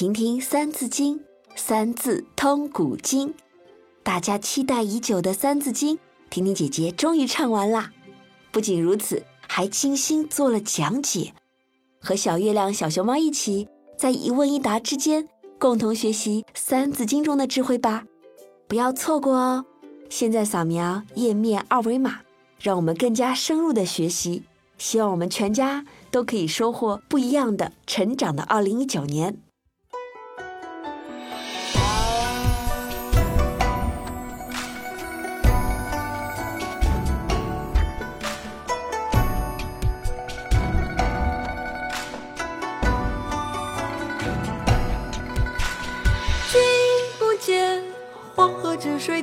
听听《三字经》，三字通古今。大家期待已久的《三字经》，婷婷姐姐终于唱完啦！不仅如此，还精心做了讲解，和小月亮、小熊猫一起，在一问一答之间，共同学习《三字经》中的智慧吧！不要错过哦！现在扫描页面二维码，让我们更加深入的学习。希望我们全家都可以收获不一样的成长的二零一九年。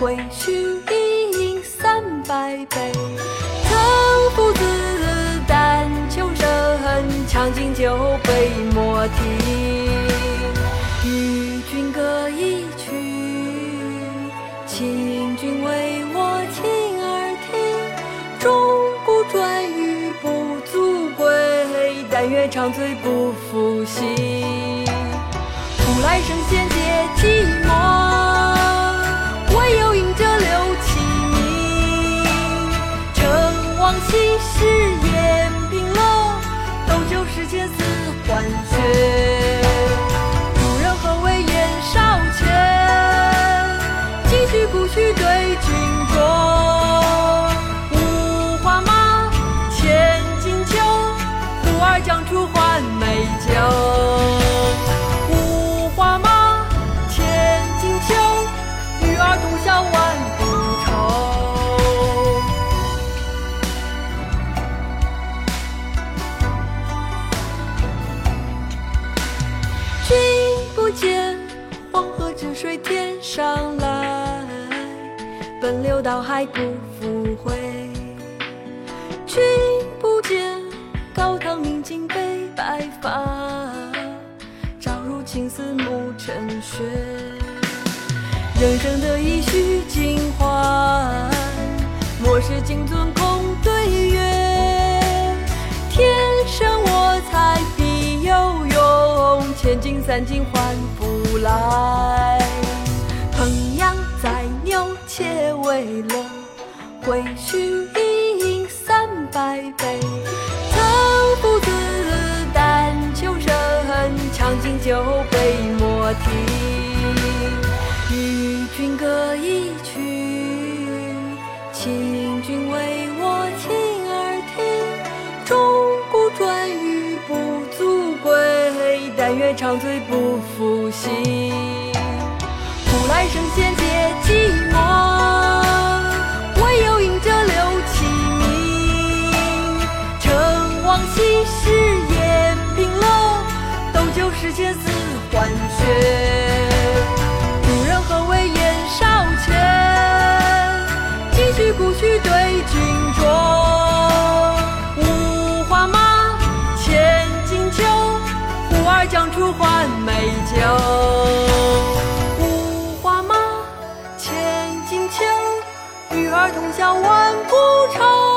会须一饮三百杯，曾夫子丹丘生，将进酒，杯莫停。与君歌一曲，请君为我倾耳听。钟鼓馔玉不足贵，但愿长醉不复醒。古来圣贤皆昔誓言，冰冷，斗酒诗千似换血。上来，奔流到海不复回。君不见，高堂明镜悲白发，朝如青丝暮成雪。人生得意须尽欢，莫使金樽空对月。天生我材必有用，千金散尽还复来。为乐，会须一饮三百杯。曾夫子但求生，将进酒，杯莫停。与君歌一曲，请君为我倾耳听。钟鼓馔玉不足贵，但愿长醉不复醒。古来圣贤皆寂寞。快将出换美酒，五花马，千金裘，与尔同销万古愁。